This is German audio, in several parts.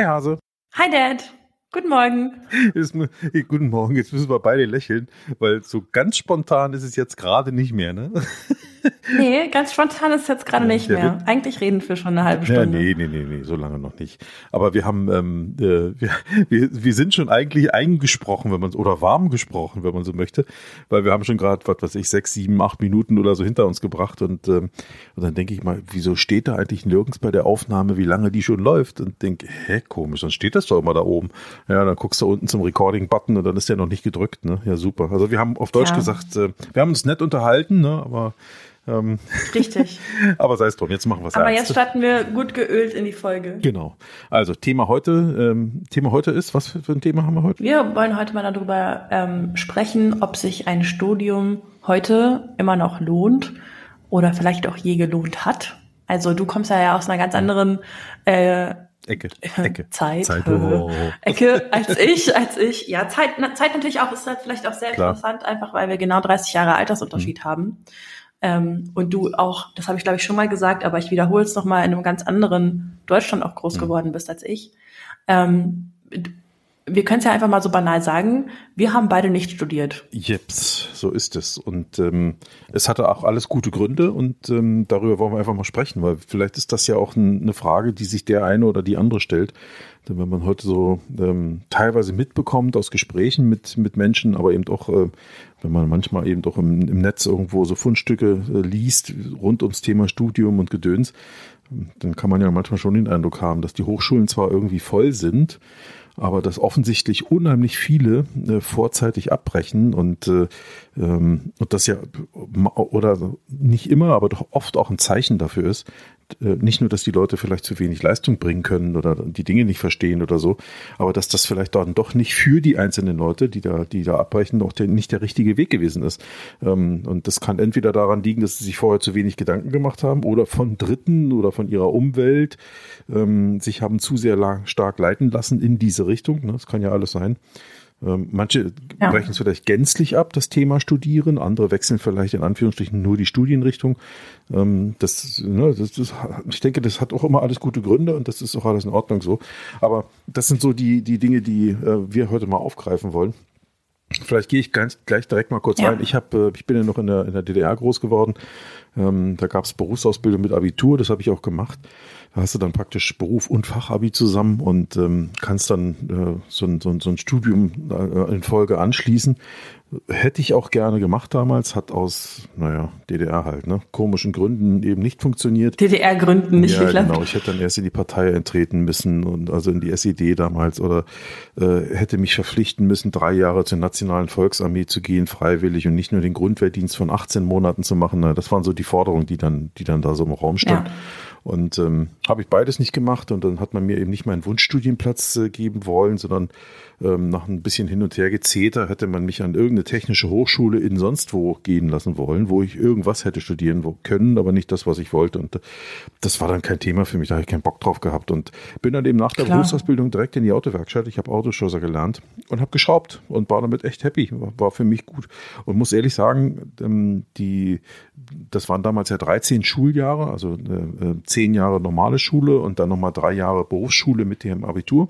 Hi Hase. Hi Dad. Guten Morgen. Ist, guten Morgen. Jetzt müssen wir beide lächeln, weil so ganz spontan ist es jetzt gerade nicht mehr, ne? Nee, ganz spontan ist es jetzt gerade nicht mehr. Eigentlich reden wir schon eine halbe Stunde. Ja, nee, nee, nee, nee, so lange noch nicht. Aber wir haben, ähm, äh, wir, wir, wir sind schon eigentlich eingesprochen, wenn man oder warm gesprochen, wenn man so möchte, weil wir haben schon gerade, was weiß ich, sechs, sieben, acht Minuten oder so hinter uns gebracht und, ähm, und dann denke ich mal, wieso steht da eigentlich nirgends bei der Aufnahme, wie lange die schon läuft? Und denke, hä, komisch, dann steht das doch immer da oben. Ja, dann guckst du unten zum Recording-Button und dann ist der noch nicht gedrückt, ne? Ja, super. Also wir haben auf Deutsch ja. gesagt, äh, wir haben uns nett unterhalten, ne? Aber ähm, Richtig. aber sei es drum, jetzt machen wir es Aber jetzt starten wir gut geölt in die Folge. Genau. Also Thema heute, ähm, Thema heute ist, was für, für, ein Thema haben wir heute? Wir wollen heute mal darüber ähm, sprechen, ob sich ein Studium heute immer noch lohnt oder vielleicht auch je gelohnt hat. Also du kommst ja aus einer ganz anderen äh, Ecke, Ecke. Zeit, Zeit oh. Ecke als ich, als ich. Ja, Zeit, Zeit natürlich auch, ist halt vielleicht auch sehr Klar. interessant, einfach weil wir genau 30 Jahre Altersunterschied mhm. haben. Ähm, und du auch, das habe ich glaube ich schon mal gesagt, aber ich wiederhole es nochmal, in einem ganz anderen Deutschland auch groß mhm. geworden bist als ich. Ähm, wir können es ja einfach mal so banal sagen, wir haben beide nicht studiert. Jeps, so ist es. Und ähm, es hatte auch alles gute Gründe und ähm, darüber wollen wir einfach mal sprechen, weil vielleicht ist das ja auch ein, eine Frage, die sich der eine oder die andere stellt. Denn wenn man heute so ähm, teilweise mitbekommt aus Gesprächen mit, mit Menschen, aber eben auch, äh, wenn man manchmal eben doch im, im Netz irgendwo so Fundstücke äh, liest rund ums Thema Studium und Gedöns, dann kann man ja manchmal schon den Eindruck haben, dass die Hochschulen zwar irgendwie voll sind, aber dass offensichtlich unheimlich viele äh, vorzeitig abbrechen und, äh, ähm, und das ja oder nicht immer, aber doch oft auch ein Zeichen dafür ist, nicht nur, dass die Leute vielleicht zu wenig Leistung bringen können oder die Dinge nicht verstehen oder so, aber dass das vielleicht dann doch nicht für die einzelnen Leute, die da, die da abbrechen, doch der, nicht der richtige Weg gewesen ist. Ähm, und das kann entweder daran liegen, dass sie sich vorher zu wenig Gedanken gemacht haben oder von Dritten oder von ihrer Umwelt ähm, sich haben zu sehr stark leiten lassen in diese Richtung. Ne? Das kann ja alles sein. Ähm, manche ja. brechen es vielleicht gänzlich ab, das Thema Studieren, andere wechseln vielleicht in Anführungsstrichen nur die Studienrichtung. Ähm, das, ne, das, das, ich denke, das hat auch immer alles gute Gründe und das ist auch alles in Ordnung so. Aber das sind so die, die Dinge, die äh, wir heute mal aufgreifen wollen. Vielleicht gehe ich ganz, gleich direkt mal kurz ja. rein. Ich, hab, äh, ich bin ja noch in der, in der DDR groß geworden. Ähm, da gab es Berufsausbildung mit Abitur, das habe ich auch gemacht. Da hast du dann praktisch Beruf und Fachabi zusammen und ähm, kannst dann äh, so, ein, so, ein, so ein Studium äh, in Folge anschließen. Hätte ich auch gerne gemacht damals, hat aus, naja, DDR halt, ne, komischen Gründen eben nicht funktioniert. DDR-Gründen nicht ja, geklappt. Genau, ich hätte dann erst in die Partei eintreten müssen und also in die SED damals oder äh, hätte mich verpflichten müssen, drei Jahre zur Nationalen Volksarmee zu gehen, freiwillig und nicht nur den Grundwehrdienst von 18 Monaten zu machen. Na, das waren so die Forderungen, die dann, die dann da so im Raum standen. Ja. Und ähm, habe ich beides nicht gemacht und dann hat man mir eben nicht meinen Wunschstudienplatz äh, geben wollen, sondern ähm, nach ein bisschen hin und her gezeter hätte man mich an irgendeine technische Hochschule in sonst wo gehen lassen wollen, wo ich irgendwas hätte studieren können, aber nicht das, was ich wollte. Und äh, das war dann kein Thema für mich, da habe ich keinen Bock drauf gehabt und bin dann eben nach der Klar. Berufsausbildung direkt in die Autowerkstatt. Ich habe Autoschlosser gelernt und habe geschraubt und war damit echt happy, war, war für mich gut. Und muss ehrlich sagen, ähm, die, das waren damals ja 13 Schuljahre, also äh, äh, zehn Jahre normale Schule und dann nochmal drei Jahre Berufsschule mit dem Abitur.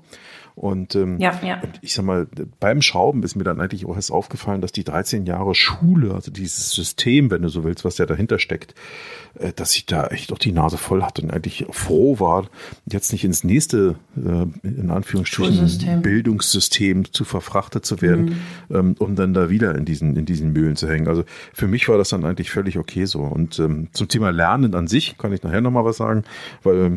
Und, ähm, ja, ja. ich sag mal, beim Schrauben ist mir dann eigentlich auch erst aufgefallen, dass die 13 Jahre Schule, also dieses System, wenn du so willst, was ja dahinter steckt, äh, dass ich da echt auch die Nase voll hatte und eigentlich froh war, jetzt nicht ins nächste, äh, in Anführungsstrichen. Bildungssystem zu verfrachtet zu werden, mhm. ähm, um dann da wieder in diesen, in diesen Mühlen zu hängen. Also für mich war das dann eigentlich völlig okay so. Und ähm, zum Thema Lernen an sich kann ich nachher nochmal was sagen, weil äh,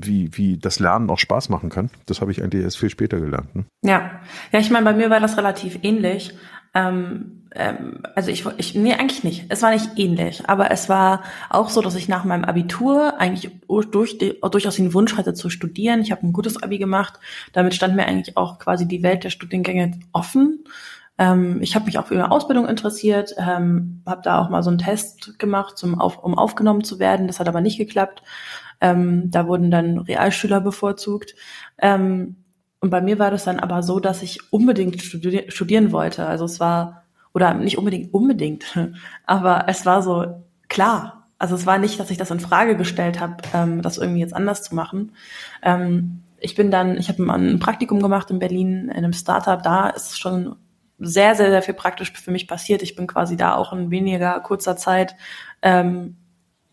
wie, wie das Lernen auch Spaß machen kann, das habe ich eigentlich erst viel später gelernt. Ne? Ja, ja, ich meine, bei mir war das relativ ähnlich. Ähm, ähm, also ich, ich, nee, eigentlich nicht. Es war nicht ähnlich, aber es war auch so, dass ich nach meinem Abitur eigentlich durch, durchaus den Wunsch hatte zu studieren. Ich habe ein gutes Abi gemacht. Damit stand mir eigentlich auch quasi die Welt der Studiengänge offen. Ähm, ich habe mich auch für eine Ausbildung interessiert, ähm, habe da auch mal so einen Test gemacht, zum auf, um aufgenommen zu werden. Das hat aber nicht geklappt. Ähm, da wurden dann Realschüler bevorzugt. Ähm, und bei mir war das dann aber so, dass ich unbedingt studi studieren wollte. Also es war, oder nicht unbedingt unbedingt, aber es war so klar. Also es war nicht, dass ich das in Frage gestellt habe, ähm, das irgendwie jetzt anders zu machen. Ähm, ich bin dann, ich habe ein Praktikum gemacht in Berlin in einem Startup. Da ist schon sehr, sehr, sehr viel praktisch für mich passiert. Ich bin quasi da auch in weniger kurzer Zeit ähm,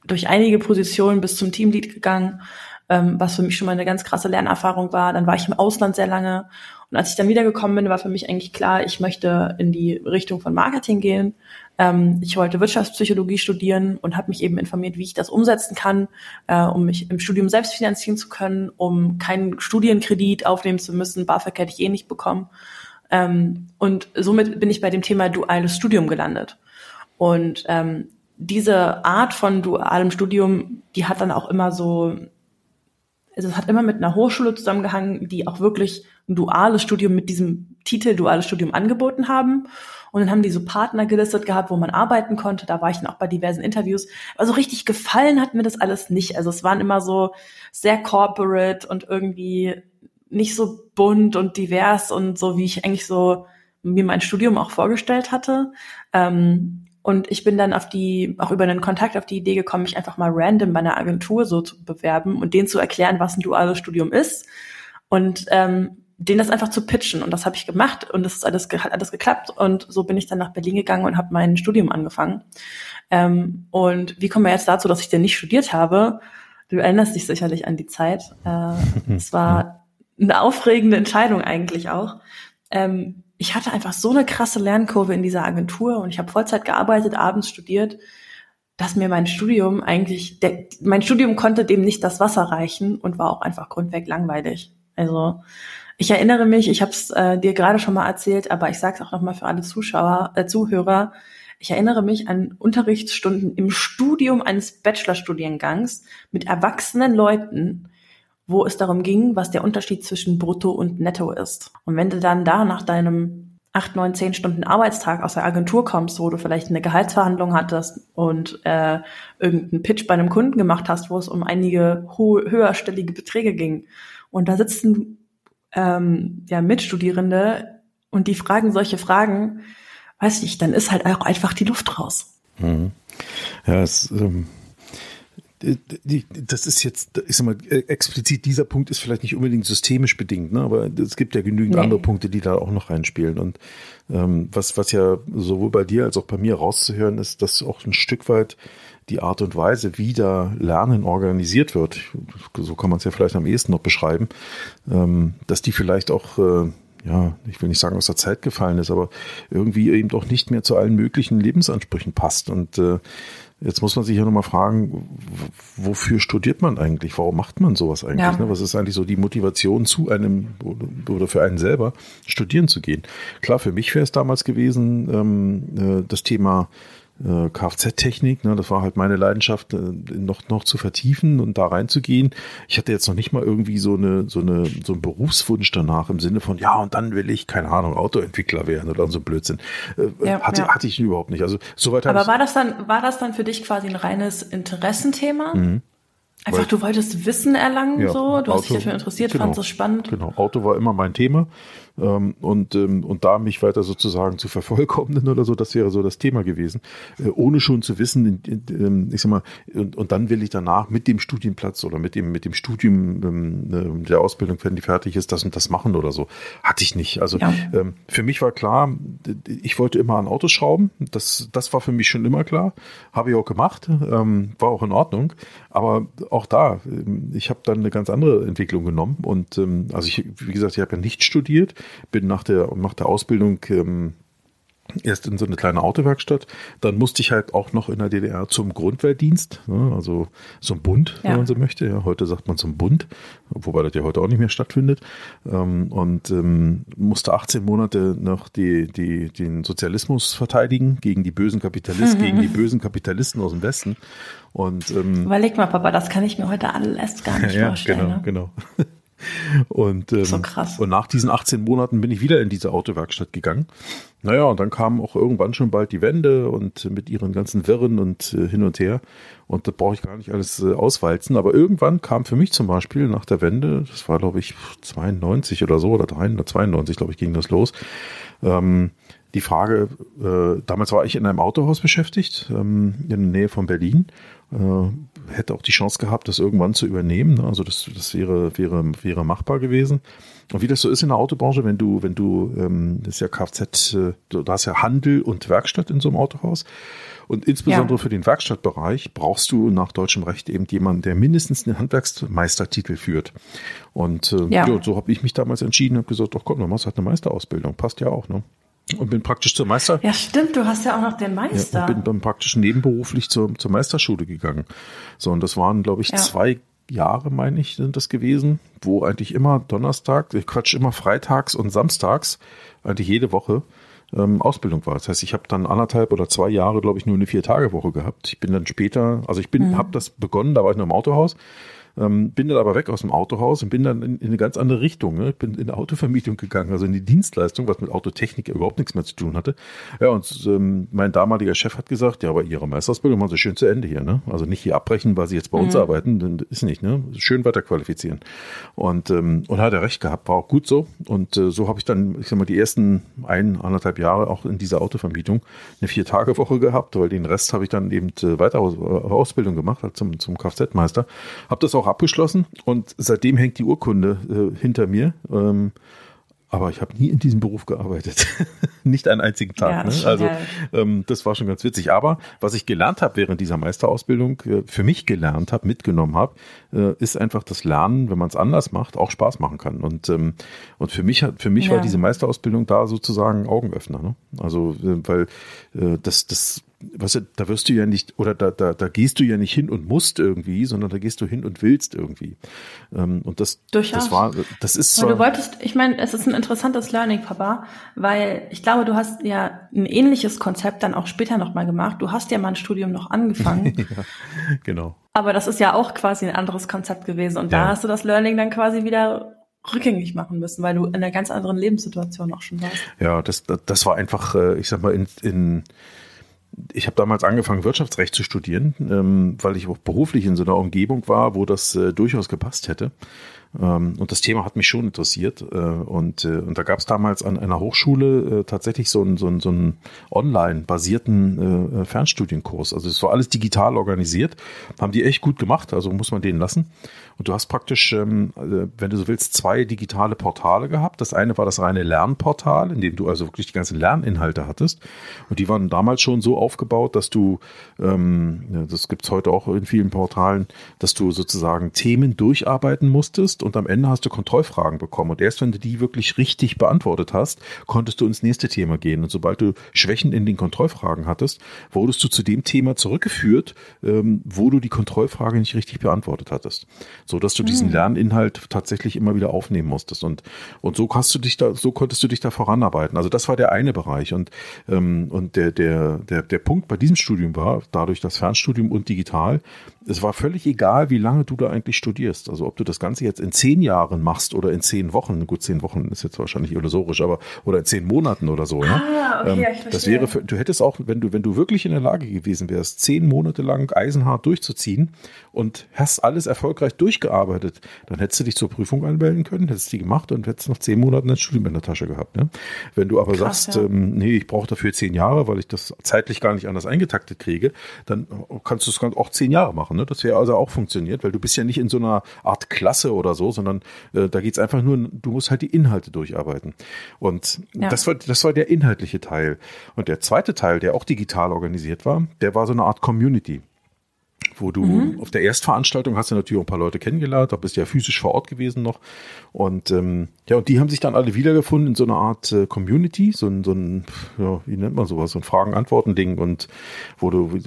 durch einige Positionen bis zum Teamlead gegangen, ähm, was für mich schon mal eine ganz krasse Lernerfahrung war. Dann war ich im Ausland sehr lange. Und als ich dann wiedergekommen bin, war für mich eigentlich klar, ich möchte in die Richtung von Marketing gehen. Ähm, ich wollte Wirtschaftspsychologie studieren und habe mich eben informiert, wie ich das umsetzen kann, äh, um mich im Studium selbst finanzieren zu können, um keinen Studienkredit aufnehmen zu müssen. BAföG hätte ich eh nicht bekommen. Ähm, und somit bin ich bei dem Thema duales Studium gelandet. Und ähm, diese Art von dualem Studium, die hat dann auch immer so, also es hat immer mit einer Hochschule zusammengehangen, die auch wirklich ein duales Studium mit diesem Titel duales Studium angeboten haben. Und dann haben die so Partner gelistet gehabt, wo man arbeiten konnte. Da war ich dann auch bei diversen Interviews. Also richtig gefallen hat mir das alles nicht. Also es waren immer so sehr corporate und irgendwie nicht so bunt und divers und so, wie ich eigentlich so mir mein Studium auch vorgestellt hatte. Ähm, und ich bin dann auf die, auch über einen Kontakt auf die Idee gekommen, mich einfach mal random bei einer Agentur so zu bewerben und denen zu erklären, was ein duales Studium ist. Und ähm, denen das einfach zu pitchen. Und das habe ich gemacht und das ist alles, hat alles geklappt. Und so bin ich dann nach Berlin gegangen und habe mein Studium angefangen. Ähm, und wie kommen wir jetzt dazu, dass ich denn nicht studiert habe? Du erinnerst dich sicherlich an die Zeit. Äh, es war eine aufregende Entscheidung eigentlich auch. Ähm, ich hatte einfach so eine krasse Lernkurve in dieser Agentur und ich habe Vollzeit gearbeitet, abends studiert, dass mir mein Studium eigentlich, der, mein Studium konnte dem nicht das Wasser reichen und war auch einfach grundweg langweilig. Also ich erinnere mich, ich habe es äh, dir gerade schon mal erzählt, aber ich sage es auch noch mal für alle Zuschauer, äh, Zuhörer. Ich erinnere mich an Unterrichtsstunden im Studium eines Bachelorstudiengangs mit erwachsenen Leuten, wo es darum ging, was der Unterschied zwischen Brutto und Netto ist. Und wenn du dann da nach deinem acht, neun, zehn Stunden Arbeitstag aus der Agentur kommst, wo du vielleicht eine Gehaltsverhandlung hattest und äh, irgendeinen Pitch bei einem Kunden gemacht hast, wo es um einige höherstellige Beträge ging. Und da sitzen ähm, ja, Mitstudierende und die fragen solche Fragen, weiß ich, dann ist halt auch einfach die Luft raus. Mhm. Ja, es, ähm, das ist jetzt, ich sag mal, explizit dieser Punkt ist vielleicht nicht unbedingt systemisch bedingt, ne? aber es gibt ja genügend nee. andere Punkte, die da auch noch reinspielen. Und ähm, was, was ja sowohl bei dir als auch bei mir rauszuhören ist, dass auch ein Stück weit die Art und Weise, wie da Lernen organisiert wird, so kann man es ja vielleicht am ehesten noch beschreiben, ähm, dass die vielleicht auch, äh, ja, ich will nicht sagen aus der Zeit gefallen ist, aber irgendwie eben doch nicht mehr zu allen möglichen Lebensansprüchen passt. Und äh, jetzt muss man sich ja nochmal fragen, wofür studiert man eigentlich? Warum macht man sowas eigentlich? Ja. Ne? Was ist eigentlich so die Motivation zu einem oder für einen selber studieren zu gehen? Klar, für mich wäre es damals gewesen, ähm, äh, das Thema äh, Kfz-Technik. Ne, das war halt meine Leidenschaft, äh, noch, noch zu vertiefen und da reinzugehen. Ich hatte jetzt noch nicht mal irgendwie so eine, so eine, so einen Berufswunsch danach im Sinne von, ja, und dann will ich, keine Ahnung, Autoentwickler werden oder so Blödsinn. Äh, ja, hatte, ja. hatte ich überhaupt nicht. Also, soweit Aber war das dann, war das dann für dich quasi ein reines Interessenthema? Mhm. Einfach, du wolltest Wissen erlangen, ja, so, du Auto, hast dich dafür interessiert, genau, fandest es spannend. Genau, Auto war immer mein Thema. Ähm, und, ähm, und da mich weiter sozusagen zu vervollkommnen oder so, das wäre so das Thema gewesen. Äh, ohne schon zu wissen, in, in, ähm, ich sag mal, und, und dann will ich danach mit dem Studienplatz oder mit dem, mit dem Studium ähm, äh, der Ausbildung, wenn die fertig ist, das und das machen oder so. Hatte ich nicht. Also ja. ähm, für mich war klar, ich wollte immer an Autos schrauben. Das, das war für mich schon immer klar. Habe ich auch gemacht. Ähm, war auch in Ordnung. Aber auch da, ähm, ich habe dann eine ganz andere Entwicklung genommen. Und ähm, also ich, wie gesagt, ich habe ja nicht studiert bin nach der, nach der Ausbildung ähm, erst in so eine kleine Autowerkstatt. Dann musste ich halt auch noch in der DDR zum Grundwehrdienst, ne, also zum Bund, ja. wenn man so möchte. Ja, heute sagt man zum Bund, wobei das ja heute auch nicht mehr stattfindet. Ähm, und ähm, musste 18 Monate noch die, die, den Sozialismus verteidigen gegen die bösen Kapitalisten, mhm. gegen die bösen Kapitalisten aus dem Westen. Und ähm, überleg mal, Papa, das kann ich mir heute alles gar nicht ja, vorstellen. Genau, ne? genau. Und, ähm, so krass. und nach diesen 18 Monaten bin ich wieder in diese Autowerkstatt gegangen. Naja, und dann kamen auch irgendwann schon bald die Wände und mit ihren ganzen Wirren und äh, hin und her. Und da brauche ich gar nicht alles äh, auswalzen. Aber irgendwann kam für mich zum Beispiel nach der Wende, das war glaube ich 92 oder so, oder 92, glaube ich, ging das los, ähm, die Frage, äh, damals war ich in einem Autohaus beschäftigt, ähm, in der Nähe von Berlin. Hätte auch die Chance gehabt, das irgendwann zu übernehmen. Ne? Also das, das wäre, wäre, wäre machbar gewesen. Und wie das so ist in der Autobranche, wenn du, wenn du, ähm, das ist ja Kfz, äh, du hast ja Handel und Werkstatt in so einem Autohaus. Und insbesondere ja. für den Werkstattbereich brauchst du nach deutschem Recht eben jemanden, der mindestens einen Handwerksmeistertitel führt. Und äh, ja. ja so habe ich mich damals entschieden, habe gesagt, doch komm, dann machst du halt eine Meisterausbildung, passt ja auch, ne? Und bin praktisch zur Meister. Ja, stimmt, du hast ja auch noch den Meister. Ja, und bin dann praktisch nebenberuflich zur, zur Meisterschule gegangen. So, und das waren, glaube ich, ja. zwei Jahre, meine ich, sind das gewesen, wo eigentlich immer Donnerstag, ich Quatsch, immer freitags und samstags, eigentlich jede Woche, ähm, Ausbildung war. Das heißt, ich habe dann anderthalb oder zwei Jahre, glaube ich, nur eine Vier-Tage-Woche gehabt. Ich bin dann später, also ich bin, mhm. habe das begonnen, da war ich noch im Autohaus ähm, bin dann aber weg aus dem Autohaus und bin dann in, in eine ganz andere Richtung. Ne? Ich bin in eine Autovermietung gegangen, also in die Dienstleistung, was mit Autotechnik überhaupt nichts mehr zu tun hatte. Ja, und ähm, mein damaliger Chef hat gesagt, ja, aber Ihre Meisterausbildung machen Sie schön zu Ende hier. Ne? Also nicht hier abbrechen, weil Sie jetzt bei uns mhm. arbeiten, ist nicht. Ne? Schön weiter qualifizieren. Und, ähm, und hat er recht gehabt, war auch gut so. Und äh, so habe ich dann, ich sag mal, die ersten ein, anderthalb Jahre auch in dieser Autovermietung eine Vier-Tage-Woche gehabt, weil den Rest habe ich dann eben äh, weiter Aus, Ausbildung gemacht, halt zum, zum Kfz-Meister. Habe das auch abgeschlossen und seitdem hängt die Urkunde äh, hinter mir. Ähm, aber ich habe nie in diesem Beruf gearbeitet. Nicht einen einzigen Tag. Ja, ne? Also ähm, das war schon ganz witzig. Aber was ich gelernt habe während dieser Meisterausbildung, äh, für mich gelernt habe, mitgenommen habe, äh, ist einfach das Lernen, wenn man es anders macht, auch Spaß machen kann. Und, ähm, und für mich, für mich ja. war diese Meisterausbildung da sozusagen Augenöffner. Ne? Also äh, weil äh, das, das was, da wirst du ja nicht, oder da, da, da gehst du ja nicht hin und musst irgendwie, sondern da gehst du hin und willst irgendwie. Ähm, und das, Durchaus. das war, das ist so. Du wolltest, ich meine, es ist ein interessantes Learning, Papa, weil ich glaube, du hast ja ein ähnliches Konzept dann auch später nochmal gemacht. Du hast ja mal ein Studium noch angefangen. ja, genau. Aber das ist ja auch quasi ein anderes Konzept gewesen. Und ja. da hast du das Learning dann quasi wieder rückgängig machen müssen, weil du in einer ganz anderen Lebenssituation auch schon warst. Ja, das, das war einfach, äh, ich sag mal, in, in ich habe damals angefangen, Wirtschaftsrecht zu studieren, ähm, weil ich auch beruflich in so einer Umgebung war, wo das äh, durchaus gepasst hätte. Ähm, und das Thema hat mich schon interessiert. Äh, und, äh, und da gab es damals an einer Hochschule äh, tatsächlich so einen, so einen, so einen online-basierten Fernstudienkurs. Also es war alles digital organisiert. Haben die echt gut gemacht, also muss man denen lassen. Und du hast praktisch, ähm, äh, wenn du so willst, zwei digitale Portale gehabt. Das eine war das reine Lernportal, in dem du also wirklich die ganzen Lerninhalte hattest. Und die waren damals schon so aufgebaut, dass du, ähm, das gibt's heute auch in vielen Portalen, dass du sozusagen Themen durcharbeiten musstest und am Ende hast du Kontrollfragen bekommen. Und erst wenn du die wirklich richtig beantwortet hast, konntest du ins nächste Thema gehen. Und sobald du Schwächen in den Kontrollfragen hattest, wurdest du zu dem Thema zurückgeführt, ähm, wo du die Kontrollfrage nicht richtig beantwortet hattest so dass du diesen hm. Lerninhalt tatsächlich immer wieder aufnehmen musstest und und so hast du dich da so konntest du dich da voranarbeiten. Also das war der eine Bereich und ähm, und der der der der Punkt bei diesem Studium war dadurch das Fernstudium und digital. Es war völlig egal, wie lange du da eigentlich studierst. Also ob du das Ganze jetzt in zehn Jahren machst oder in zehn Wochen. Gut, zehn Wochen ist jetzt wahrscheinlich illusorisch, aber oder in zehn Monaten oder so. Ne? Ah, okay, ähm, das wäre, für, du hättest auch, wenn du wenn du wirklich in der Lage gewesen wärst, zehn Monate lang eisenhart durchzuziehen und hast alles erfolgreich durchgearbeitet, dann hättest du dich zur Prüfung anmelden können, hättest die gemacht und hättest noch zehn Monate ein Studium in der Tasche gehabt. Ne? Wenn du aber Krass, sagst, ja. ähm, nee, ich brauche dafür zehn Jahre, weil ich das zeitlich gar nicht anders eingetaktet kriege, dann kannst du es auch zehn Jahre machen. Ne? Das wäre also auch funktioniert, weil du bist ja nicht in so einer Art Klasse oder so, sondern äh, da geht's einfach nur, du musst halt die Inhalte durcharbeiten. Und ja. das war das war der inhaltliche Teil. Und der zweite Teil, der auch digital organisiert war, der war so eine Art Community wo du mhm. auf der Erstveranstaltung hast du natürlich auch ein paar Leute kennengelernt, da bist du ja physisch vor Ort gewesen noch. Und ähm, ja, und die haben sich dann alle wiedergefunden in so einer Art äh, Community, so ein, so ein, ja, wie nennt man sowas, so ein Fragen-Antworten-Ding und wo du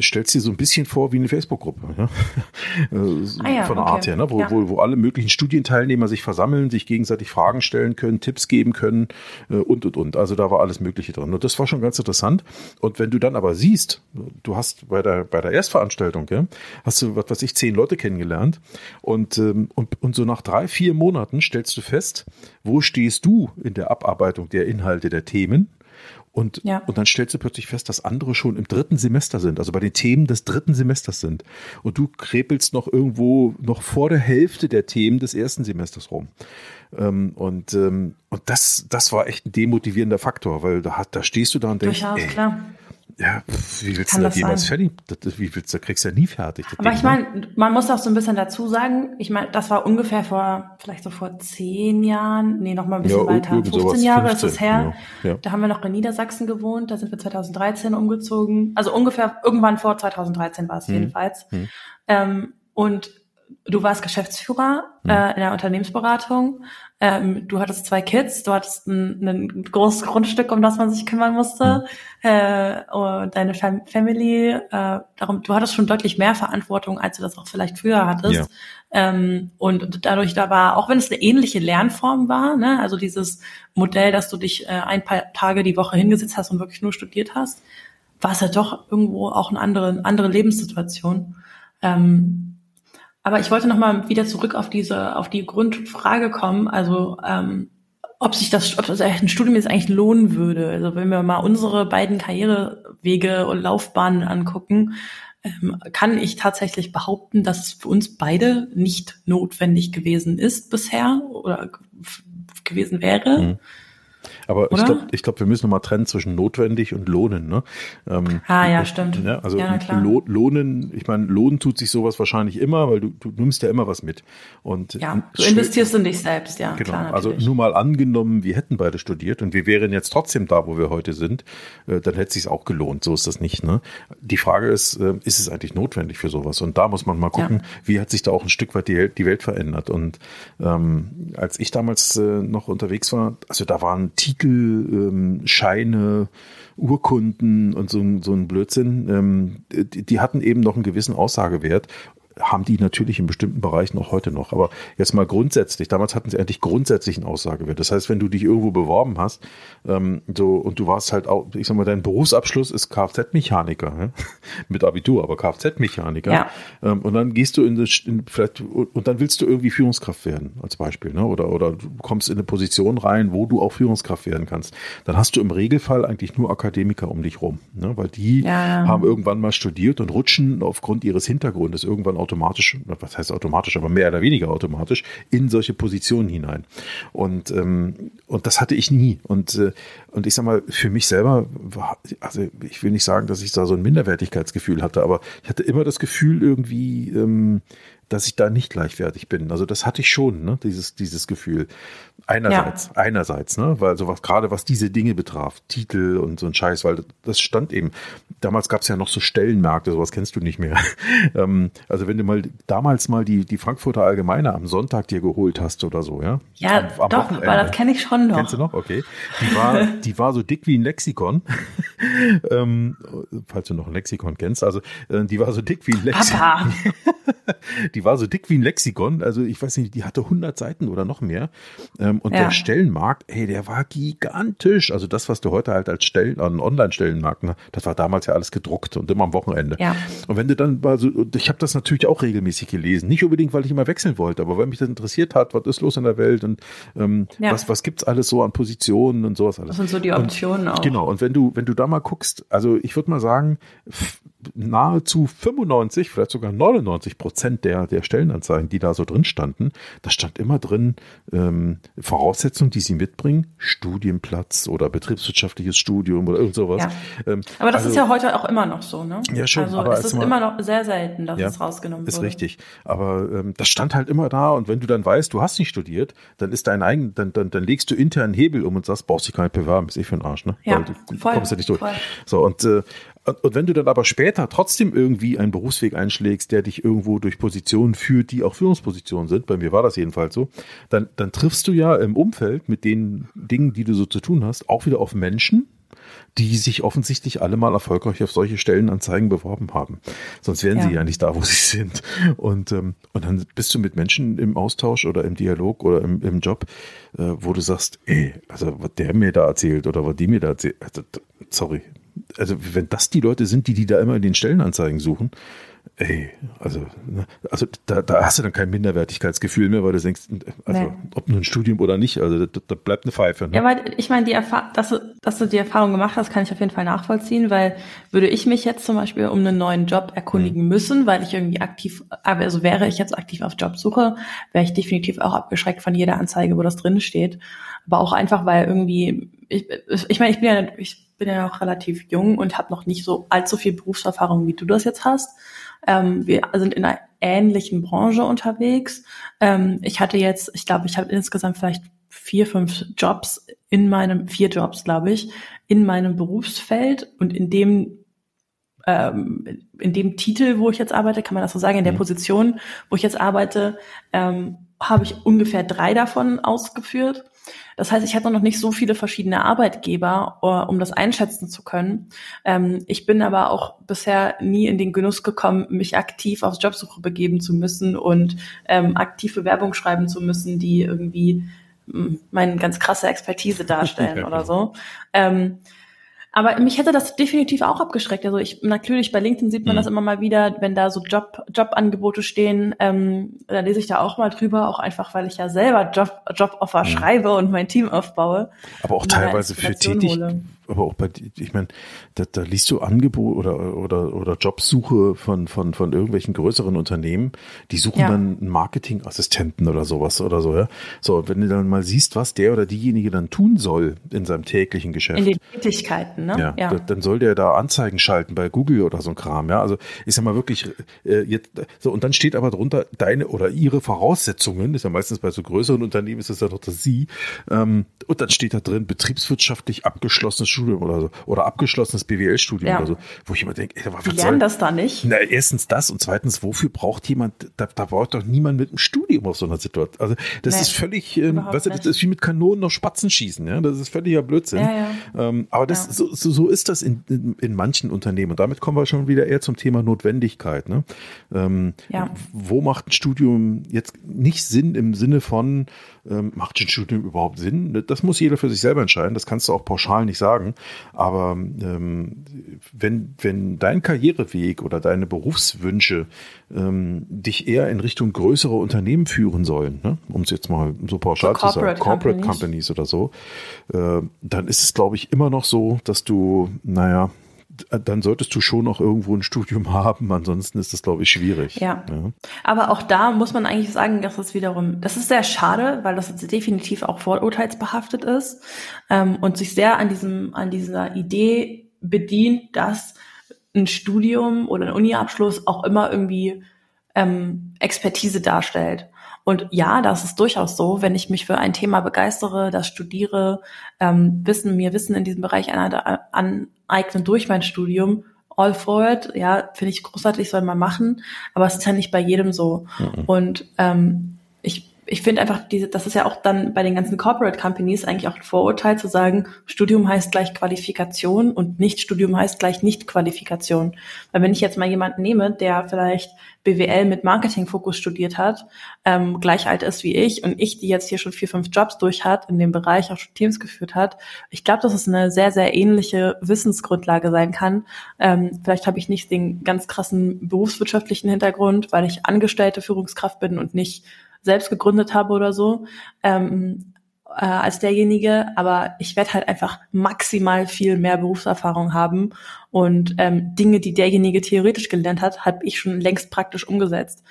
stellst dir so ein bisschen vor wie eine Facebook-Gruppe, ja? Äh, ah ja, von der okay. Art her, ne? wo, ja. wo, wo alle möglichen Studienteilnehmer sich versammeln, sich gegenseitig Fragen stellen können, Tipps geben können äh, und und und. Also da war alles Mögliche drin. Und das war schon ganz interessant. Und wenn du dann aber siehst, du hast bei der bei der Erstveranstaltung ja, hast du, was weiß ich, zehn Leute kennengelernt. Und, ähm, und, und so nach drei, vier Monaten stellst du fest, wo stehst du in der Abarbeitung der Inhalte der Themen. Und, ja. und dann stellst du plötzlich fest, dass andere schon im dritten Semester sind, also bei den Themen des dritten Semesters sind. Und du krepelst noch irgendwo noch vor der Hälfte der Themen des ersten Semesters rum. Ähm, und ähm, und das, das war echt ein demotivierender Faktor, weil da, da stehst du da und denkst, Durchaus, ey, klar Ja, wie willst du das jemals fertig? Das, wie willst du, kriegst du ja nie fertig. Aber Ding, ich meine, ne? man muss auch so ein bisschen dazu sagen, ich meine, das war ungefähr vor, vielleicht so vor zehn Jahren, nee, noch mal ein bisschen ja, weiter, 15 Jahre 15, ist es her. Ja, ja. Da haben wir noch in Niedersachsen gewohnt, da sind wir 2013 umgezogen. Also ungefähr irgendwann vor 2013 war es hm. jedenfalls. Hm. Ähm, und du warst Geschäftsführer hm. äh, in der Unternehmensberatung. Ähm, du hattest zwei Kids, du hattest ein, ein großes Grundstück, um das man sich kümmern musste. Hm. Äh, und deine Fam Family, äh, darum, du hattest schon deutlich mehr Verantwortung, als du das auch vielleicht früher hattest. Ja. Ähm, und dadurch da war, auch wenn es eine ähnliche Lernform war, ne, also dieses Modell, dass du dich äh, ein paar Tage die Woche hingesetzt hast und wirklich nur studiert hast, war es ja doch irgendwo auch eine andere, andere Lebenssituation. Ähm, aber ich wollte noch mal wieder zurück auf diese, auf die Grundfrage kommen, also ähm, ob sich das, ob das ein Studium jetzt eigentlich lohnen würde. Also wenn wir mal unsere beiden Karrierewege und Laufbahnen angucken, ähm, kann ich tatsächlich behaupten, dass es für uns beide nicht notwendig gewesen ist bisher oder gewesen wäre. Mhm. Aber Oder? ich glaube, ich glaub, wir müssen nochmal trennen zwischen notwendig und lohnen. Ne? Ähm, ah ja, stimmt. Ja, also ja, lohnen, ich meine, lohnen tut sich sowas wahrscheinlich immer, weil du, du nimmst ja immer was mit. Und ja, du investierst in dich selbst, ja. Genau. Klar, also nur mal angenommen, wir hätten beide studiert und wir wären jetzt trotzdem da, wo wir heute sind, äh, dann hätte es sich auch gelohnt. So ist das nicht. Ne? Die Frage ist, äh, ist es eigentlich notwendig für sowas? Und da muss man mal gucken, ja. wie hat sich da auch ein Stück weit die, die Welt verändert. Und ähm, als ich damals äh, noch unterwegs war, also da waren Titel ähm, Scheine, Urkunden und so, so ein Blödsinn, ähm, die, die hatten eben noch einen gewissen Aussagewert haben die natürlich in bestimmten Bereichen auch heute noch. Aber jetzt mal grundsätzlich, damals hatten sie eigentlich grundsätzlich einen Aussagewert. Das heißt, wenn du dich irgendwo beworben hast, ähm, so, und du warst halt auch, ich sag mal, dein Berufsabschluss ist Kfz-Mechaniker, ja? mit Abitur, aber Kfz-Mechaniker. Ja. Ähm, und dann gehst du in, das, in vielleicht, und dann willst du irgendwie Führungskraft werden, als Beispiel, ne? Oder, oder du kommst in eine Position rein, wo du auch Führungskraft werden kannst. Dann hast du im Regelfall eigentlich nur Akademiker um dich rum, ne? Weil die ja. haben irgendwann mal studiert und rutschen aufgrund ihres Hintergrundes irgendwann automatisch, was heißt automatisch, aber mehr oder weniger automatisch in solche Positionen hinein. Und, ähm, und das hatte ich nie. Und, äh, und ich sag mal, für mich selber war, also ich will nicht sagen, dass ich da so ein Minderwertigkeitsgefühl hatte, aber ich hatte immer das Gefühl irgendwie, ähm, dass ich da nicht gleichwertig bin. Also das hatte ich schon, ne? dieses, dieses Gefühl. Einerseits, ja. einerseits, ne? weil so was, gerade was diese Dinge betraf, Titel und so ein Scheiß, weil das stand eben, damals gab es ja noch so Stellenmärkte, sowas kennst du nicht mehr. ähm, also wenn du mal damals mal die, die Frankfurter Allgemeine am Sonntag dir geholt hast oder so, ja? Ja, am, am doch, Wochenende. aber das kenne ich schon noch. Kennst du noch? Okay. Die war, die war so dick wie ein Lexikon. ähm, falls du noch ein Lexikon kennst, also äh, die war so dick wie ein Lexikon. Papa. die war so dick wie ein Lexikon, also ich weiß nicht, die hatte 100 Seiten oder noch mehr. Ähm, und ja. der Stellenmarkt, hey, der war gigantisch. Also das, was du heute halt als Stellen, an Online-Stellenmarkt, ne, das war damals ja alles gedruckt und immer am Wochenende. Ja. Und wenn du dann mal so, ich habe das natürlich auch regelmäßig gelesen, nicht unbedingt, weil ich immer wechseln wollte, aber weil mich das interessiert hat, was ist los in der Welt und ähm, ja. was, was gibt's alles so an Positionen und sowas alles. Das sind so die Optionen und, auch. Genau, und wenn du, wenn du da mal guckst, also ich würde mal sagen, nahezu 95, vielleicht sogar 99 Prozent der, der Stellenanzeigen, die da so drin standen, da stand immer drin, ähm, Voraussetzungen, die sie mitbringen, Studienplatz oder betriebswirtschaftliches Studium oder irgend sowas. Ja. Ähm, aber das also, ist ja heute auch immer noch so, ne? Ja, schon. Also aber es ist mal, immer noch sehr selten, dass ja, es rausgenommen ist wurde. Ist richtig. Aber ähm, das stand halt immer da und wenn du dann weißt, du hast nicht studiert, dann ist dein eigen, dann, dann, dann legst du intern Hebel um und sagst, brauchst dich gar nicht bewerben, ist eh für den Arsch, ne? Ja, Weil du voll, kommst ja nicht durch. Voll. So, und äh, und wenn du dann aber später trotzdem irgendwie einen Berufsweg einschlägst, der dich irgendwo durch Positionen führt, die auch Führungspositionen sind, bei mir war das jedenfalls so, dann, dann triffst du ja im Umfeld mit den Dingen, die du so zu tun hast, auch wieder auf Menschen, die sich offensichtlich alle mal erfolgreich auf solche Stellenanzeigen beworben haben. Sonst wären ja. sie ja nicht da, wo sie sind. Und, ähm, und dann bist du mit Menschen im Austausch oder im Dialog oder im, im Job, äh, wo du sagst, ey, also was der mir da erzählt oder was die mir da erzählt, also, sorry, also wenn das die Leute sind, die die da immer in den Stellenanzeigen suchen, ey, also, ne, also da, da hast du dann kein Minderwertigkeitsgefühl mehr, weil du denkst, also nee. ob nur ein Studium oder nicht, also da, da bleibt eine Pfeife. Ne? Ja, weil ich meine, die Erfahrung, dass du, dass du die Erfahrung gemacht hast, kann ich auf jeden Fall nachvollziehen, weil würde ich mich jetzt zum Beispiel um einen neuen Job erkundigen mhm. müssen, weil ich irgendwie aktiv, also wäre ich jetzt aktiv auf Jobsuche, wäre ich definitiv auch abgeschreckt von jeder Anzeige, wo das drin steht. Aber auch einfach, weil irgendwie, ich, ich meine, ich bin ja, ich bin ja noch relativ jung und habe noch nicht so allzu viel Berufserfahrung, wie du das jetzt hast. Ähm, wir sind in einer ähnlichen Branche unterwegs. Ähm, ich hatte jetzt, ich glaube, ich habe insgesamt vielleicht vier, fünf Jobs in meinem, vier Jobs, glaube ich, in meinem Berufsfeld und in dem ähm, in dem Titel, wo ich jetzt arbeite, kann man das so sagen, in der mhm. Position, wo ich jetzt arbeite, ähm, habe ich ungefähr drei davon ausgeführt. Das heißt, ich hatte noch nicht so viele verschiedene Arbeitgeber, uh, um das einschätzen zu können. Ähm, ich bin aber auch bisher nie in den Genuss gekommen, mich aktiv auf Jobsuche begeben zu müssen und ähm, aktiv Bewerbung schreiben zu müssen, die irgendwie hm, meine ganz krasse Expertise darstellen oder so. Ähm, aber mich hätte das definitiv auch abgeschreckt. Also ich natürlich bei LinkedIn sieht man mhm. das immer mal wieder, wenn da so Job Jobangebote stehen, ähm, da lese ich da auch mal drüber, auch einfach, weil ich ja selber Job Joboffer mhm. schreibe und mein Team aufbaue. Aber auch teilweise für tätig, aber auch bei, ich meine, da, da liest du Angebot oder, oder, oder Jobsuche von, von, von irgendwelchen größeren Unternehmen, die suchen ja. dann einen Marketingassistenten oder sowas oder so, ja. So, wenn du dann mal siehst, was der oder diejenige dann tun soll in seinem täglichen Geschäft. In den Tätigkeiten, ne? Ja, ja. dann soll der da Anzeigen schalten bei Google oder so ein Kram, ja. Also, ich sag mal wirklich, äh, jetzt, so, und dann steht aber drunter deine oder ihre Voraussetzungen, das ist ja meistens bei so größeren Unternehmen ist es ja doch das Sie, ähm, und dann steht da drin, betriebswirtschaftlich abgeschlossenes Studium oder so oder abgeschlossenes BWL-Studium ja. oder so, wo ich immer denke, ey, was Die lernen das da nicht. Na, erstens das und zweitens, wofür braucht jemand, da, da braucht doch niemand mit einem Studium auf so einer Situation. Also das nee, ist völlig, ähm, weißt du, das ist wie mit Kanonen auf Spatzen schießen, ja, das ist völliger Blödsinn. Ja, ja. Ähm, aber das, so, so, ist das in, in, in manchen Unternehmen und damit kommen wir schon wieder eher zum Thema Notwendigkeit. Ne? Ähm. Wo macht ein Studium jetzt nicht Sinn im Sinne von, ähm, macht ein Studium überhaupt Sinn? Das muss jeder für sich selber entscheiden. Das kannst du auch pauschal nicht sagen. Aber ähm, wenn, wenn dein Karriereweg oder deine Berufswünsche ähm, dich eher in Richtung größere Unternehmen führen sollen, ne? um es jetzt mal so pauschal zu sagen, Corporate Companies, Companies oder so, äh, dann ist es, glaube ich, immer noch so, dass du, naja, dann solltest du schon noch irgendwo ein Studium haben, ansonsten ist das, glaube ich, schwierig. Ja. ja. Aber auch da muss man eigentlich sagen, dass es wiederum, das ist sehr schade, weil das definitiv auch vorurteilsbehaftet ist ähm, und sich sehr an diesem, an dieser Idee bedient, dass ein Studium oder ein Uniabschluss auch immer irgendwie ähm, Expertise darstellt. Und ja, das ist durchaus so, wenn ich mich für ein Thema begeistere, das studiere, ähm, Wissen, mir Wissen in diesem Bereich aneignen durch mein Studium, all for it, ja, finde ich großartig, soll man machen, aber es ist ja nicht bei jedem so. Mhm. Und ähm, ich finde einfach, diese, das ist ja auch dann bei den ganzen Corporate Companies eigentlich auch ein Vorurteil zu sagen, Studium heißt gleich Qualifikation und nicht Studium heißt gleich nicht Qualifikation. Weil wenn ich jetzt mal jemanden nehme, der vielleicht BWL mit Marketingfokus studiert hat, ähm, gleich alt ist wie ich und ich, die jetzt hier schon vier, fünf Jobs durch hat, in dem Bereich auch schon Teams geführt hat, ich glaube, dass es eine sehr, sehr ähnliche Wissensgrundlage sein kann. Ähm, vielleicht habe ich nicht den ganz krassen berufswirtschaftlichen Hintergrund, weil ich angestellte Führungskraft bin und nicht selbst gegründet habe oder so, ähm, äh, als derjenige, aber ich werde halt einfach maximal viel mehr Berufserfahrung haben und ähm, Dinge, die derjenige theoretisch gelernt hat, habe ich schon längst praktisch umgesetzt.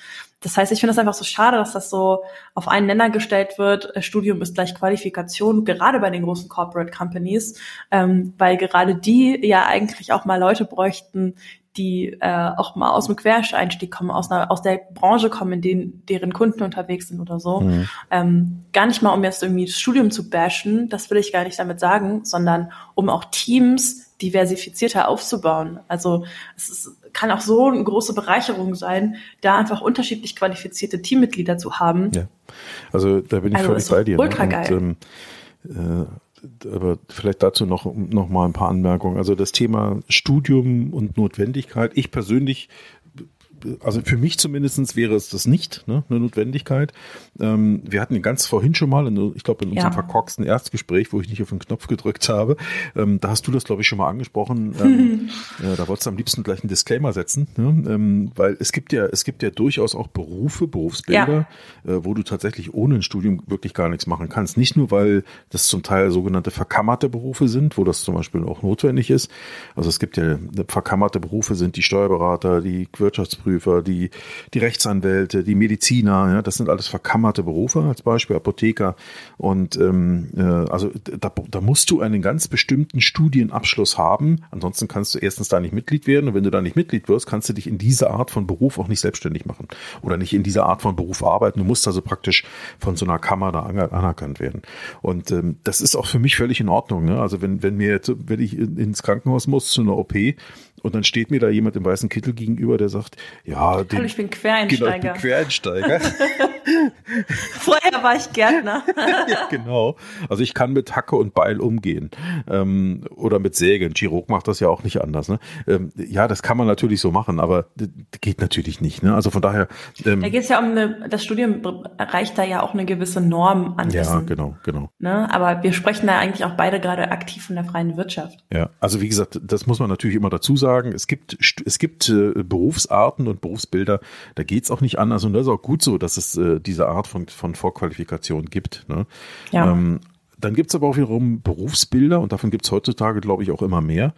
Das heißt, ich finde es einfach so schade, dass das so auf einen Nenner gestellt wird. Äh, Studium ist gleich Qualifikation, gerade bei den großen Corporate Companies, ähm, weil gerade die ja eigentlich auch mal Leute bräuchten, die äh, auch mal aus dem Quereinstieg kommen, aus, einer, aus der Branche kommen, in denen deren Kunden unterwegs sind oder so. Mhm. Ähm, gar nicht mal, um jetzt irgendwie das Studium zu bashen, das will ich gar nicht damit sagen, sondern um auch Teams diversifizierter aufzubauen. Also es ist, kann auch so eine große Bereicherung sein, da einfach unterschiedlich qualifizierte Teammitglieder zu haben. Ja. Also da bin ich also völlig bei dir. Ne? Ultra ne? geil. Und, ähm, äh, aber vielleicht dazu noch, noch mal ein paar Anmerkungen. Also das Thema Studium und Notwendigkeit. Ich persönlich also für mich zumindestens wäre es das nicht, ne, eine Notwendigkeit. Ähm, wir hatten ganz vorhin schon mal, in, ich glaube in unserem ja. verkorksten Erstgespräch, wo ich nicht auf den Knopf gedrückt habe, ähm, da hast du das, glaube ich, schon mal angesprochen. Ähm, äh, da wolltest du am liebsten gleich einen Disclaimer setzen, ne? ähm, weil es gibt ja, es gibt ja durchaus auch Berufe, Berufsbilder, ja. äh, wo du tatsächlich ohne ein Studium wirklich gar nichts machen kannst. Nicht nur, weil das zum Teil sogenannte verkammerte Berufe sind, wo das zum Beispiel auch notwendig ist. Also es gibt ja verkammerte Berufe sind die Steuerberater, die Wirtschaftsprüfer, die, die Rechtsanwälte, die Mediziner, ja, das sind alles verkammerte Berufe, als Beispiel Apotheker. Und ähm, äh, also da, da musst du einen ganz bestimmten Studienabschluss haben. Ansonsten kannst du erstens da nicht Mitglied werden. Und wenn du da nicht Mitglied wirst, kannst du dich in dieser Art von Beruf auch nicht selbstständig machen. Oder nicht in dieser Art von Beruf arbeiten. Du musst also praktisch von so einer Kammer da anerkannt werden. Und ähm, das ist auch für mich völlig in Ordnung. Ne? Also wenn, wenn mir jetzt, wenn ich ins Krankenhaus muss zu einer OP, und dann steht mir da jemand im weißen Kittel gegenüber, der sagt, ja, den, Hallo, ich bin Quereinsteiger. Genau, ich bin Quereinsteiger. Vorher war ich Gärtner. ja, genau. Also ich kann mit Hacke und Beil umgehen. Ähm, oder mit Säge. Ein Chirurg macht das ja auch nicht anders. Ne? Ähm, ja, das kann man natürlich so machen, aber geht natürlich nicht. Ne? Also von daher. Ähm, da geht es ja um eine, das Studium erreicht da ja auch eine gewisse Norm an Ja, Wissen, genau, genau. Ne? Aber wir sprechen da eigentlich auch beide gerade aktiv von der freien Wirtschaft. Ja, also wie gesagt, das muss man natürlich immer dazu sagen. Es gibt, es gibt äh, Berufsarten und Berufsbilder, da geht's auch nicht anders. Und das ist auch gut so, dass es äh, diese Art von, von Vorqualifikation gibt. Ne? Ja. Ähm, dann gibt's aber auch wiederum Berufsbilder und davon gibt's heutzutage, glaube ich, auch immer mehr,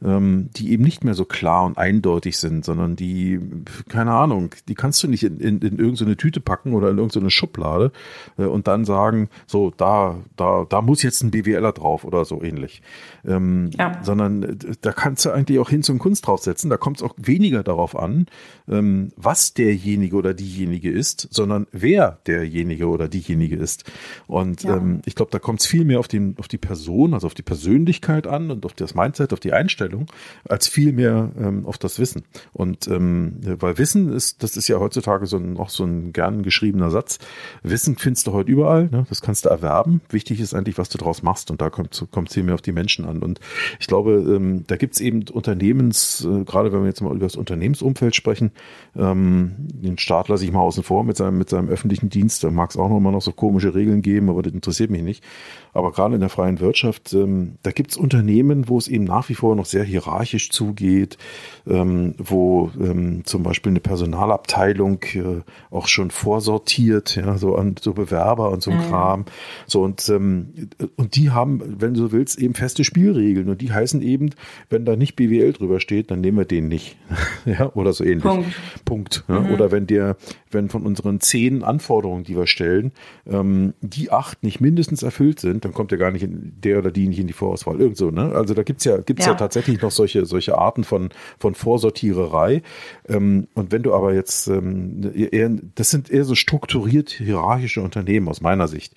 die eben nicht mehr so klar und eindeutig sind, sondern die, keine Ahnung, die kannst du nicht in, in, in irgendeine Tüte packen oder in irgendeine Schublade äh, und dann sagen, so, da, da, da muss jetzt ein BWLer drauf oder so ähnlich. Ähm, ja. Sondern äh, da kannst du eigentlich auch hin zum Kunst draufsetzen. Da kommt es auch weniger darauf an, ähm, was derjenige oder diejenige ist, sondern wer derjenige oder diejenige ist. Und ja. ähm, ich glaube, da kommt es viel mehr auf, den, auf die Person, also auf die Persönlichkeit an und auf das Mindset, auf die Einstellung Einstellung, als vielmehr ähm, auf das Wissen. Und ähm, weil Wissen ist, das ist ja heutzutage so ein, auch so ein gern geschriebener Satz. Wissen findest du heute überall, ne? das kannst du erwerben. Wichtig ist eigentlich, was du daraus machst und da kommt kommt viel mehr auf die Menschen an. Und ich glaube, ähm, da gibt es eben Unternehmens, äh, gerade wenn wir jetzt mal über das Unternehmensumfeld sprechen, ähm, den Staat lasse ich mal außen vor mit seinem, mit seinem öffentlichen Dienst, da mag es auch noch immer noch so komische Regeln geben, aber das interessiert mich nicht. Aber gerade in der freien Wirtschaft, ähm, da gibt es Unternehmen, wo es eben nach wie vor noch sehr hierarchisch zugeht, ähm, wo ähm, zum Beispiel eine Personalabteilung äh, auch schon vorsortiert, ja, so an so Bewerber und so ein mhm. Kram. So und, ähm, und die haben, wenn du so willst, eben feste Spielregeln. Und die heißen eben, wenn da nicht BWL drüber steht, dann nehmen wir den nicht. ja, oder so ähnlich. Punkt. Punkt ja. Mhm. Oder wenn der, wenn von unseren zehn Anforderungen, die wir stellen, ähm, die acht nicht mindestens erfüllt sind, dann kommt ja gar nicht in, der oder die nicht in die Vorauswahl. Irgend so, ne? Also da gibt's ja, gibt's ja. ja tatsächlich noch solche, solche Arten von, von Vorsortiererei. Ähm, und wenn du aber jetzt, ähm, eher, das sind eher so strukturiert hierarchische Unternehmen aus meiner Sicht.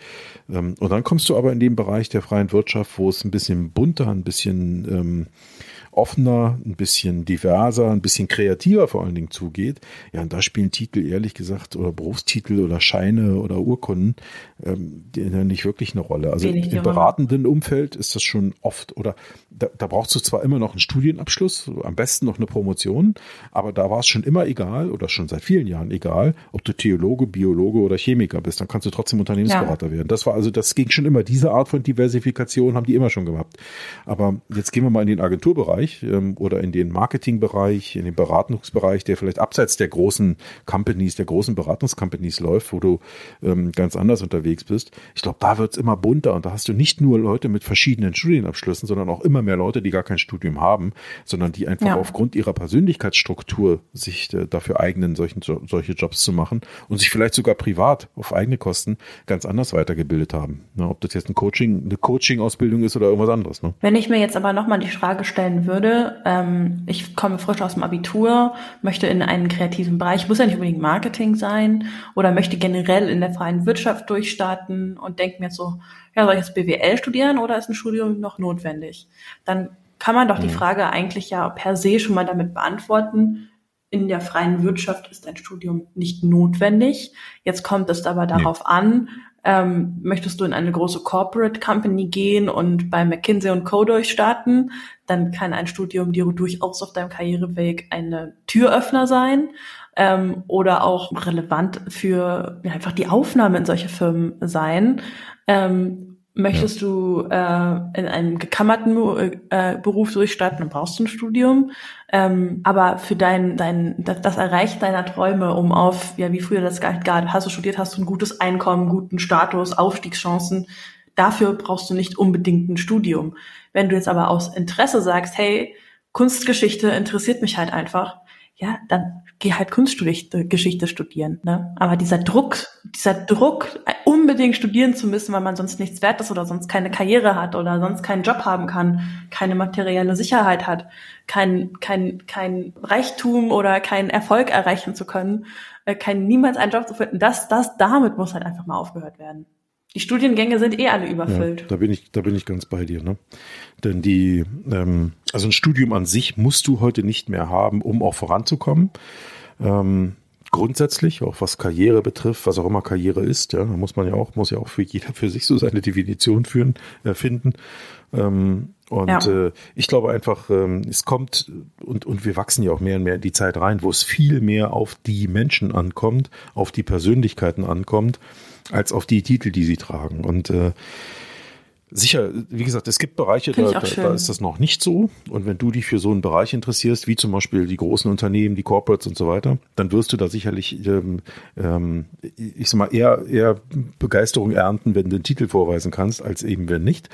Ähm, und dann kommst du aber in den Bereich der freien Wirtschaft, wo es ein bisschen bunter, ein bisschen ähm, offener, ein bisschen diverser, ein bisschen kreativer vor allen Dingen zugeht. Ja, und da spielen Titel ehrlich gesagt oder Berufstitel oder Scheine oder Urkunden ähm, nicht wirklich eine Rolle. Also Wenig im beratenden Umfeld ist das schon oft oder da, da brauchst du zwar immer noch einen Studienabschluss, am besten noch eine Promotion, aber da war es schon immer egal oder schon seit vielen Jahren egal, ob du Theologe, Biologe oder Chemiker bist, dann kannst du trotzdem Unternehmensberater ja. werden. Das war also, das ging schon immer, diese Art von Diversifikation haben die immer schon gehabt. Aber jetzt gehen wir mal in den Agenturbereich ähm, oder in den Marketingbereich, in den Beratungsbereich, der vielleicht abseits der großen Companies, der großen Beratungscompanies läuft, wo du ähm, ganz anders unterwegs bist. Ich glaube, da wird's immer bunter und da hast du nicht nur Leute mit verschiedenen Studienabschlüssen, sondern auch immer mehr Leute, die gar kein Studium haben, sondern die einfach ja. aufgrund ihrer Persönlichkeitsstruktur sich äh, dafür eignen, solchen, solche Jobs zu machen und sich vielleicht sogar privat auf eigene Kosten ganz anders weitergebildet haben. Ne, ob das jetzt ein Coaching, eine Coaching-Ausbildung ist oder irgendwas anderes. Ne? Wenn ich mir jetzt aber nochmal die Frage stellen würde, ähm, ich komme frisch aus dem Abitur, möchte in einen kreativen Bereich, muss ja nicht unbedingt Marketing sein oder möchte generell in der freien Wirtschaft durchstarten und denke mir so, ja, soll ich jetzt BWL studieren oder ist ein Studium noch notwendig? Dann kann man doch mhm. die Frage eigentlich ja per se schon mal damit beantworten, in der freien Wirtschaft ist ein Studium nicht notwendig. Jetzt kommt es aber darauf nee. an, ähm, möchtest du in eine große Corporate Company gehen und bei McKinsey und Co. durchstarten, dann kann ein Studium dir durchaus auf deinem Karriereweg eine Türöffner sein. ähm, oder auch relevant für ja, einfach die Aufnahme in solche Firmen sein. Ähm, Möchtest ja. du äh, in einem gekammerten äh, Beruf durchstarten, dann brauchst du ein Studium. Ähm, aber für dein, dein das, das Erreichen deiner Träume, um auf, ja, wie früher das gar hast du studiert, hast du ein gutes Einkommen, guten Status, Aufstiegschancen. Dafür brauchst du nicht unbedingt ein Studium. Wenn du jetzt aber aus Interesse sagst, hey, Kunstgeschichte interessiert mich halt einfach, ja, dann geh halt Kunstgeschichte studieren. Ne? Aber dieser Druck, dieser Druck, unbedingt studieren zu müssen, weil man sonst nichts wert ist oder sonst keine Karriere hat oder sonst keinen Job haben kann, keine materielle Sicherheit hat, kein, kein, kein Reichtum oder keinen Erfolg erreichen zu können, äh, kein niemals einen Job zu finden, das, das, damit muss halt einfach mal aufgehört werden. Die Studiengänge sind eh alle überfüllt. Ja, da bin ich, da bin ich ganz bei dir. Ne? Denn die, ähm, also ein Studium an sich musst du heute nicht mehr haben, um auch voranzukommen. Ähm, grundsätzlich, auch was Karriere betrifft, was auch immer Karriere ist, ja, da muss man ja auch, muss ja auch für jeder für sich so seine Definition führen, äh, finden. Ähm, und ja. äh, ich glaube einfach, ähm, es kommt und, und wir wachsen ja auch mehr und mehr in die Zeit rein, wo es viel mehr auf die Menschen ankommt, auf die Persönlichkeiten ankommt als auf die Titel, die sie tragen. Und äh, Sicher, wie gesagt, es gibt Bereiche, da, da, da, ist das noch nicht so. Und wenn du dich für so einen Bereich interessierst, wie zum Beispiel die großen Unternehmen, die Corporates und so weiter, dann wirst du da sicherlich, ähm, ähm, ich sag mal, eher, eher Begeisterung ernten, wenn du den Titel vorweisen kannst, als eben wenn nicht.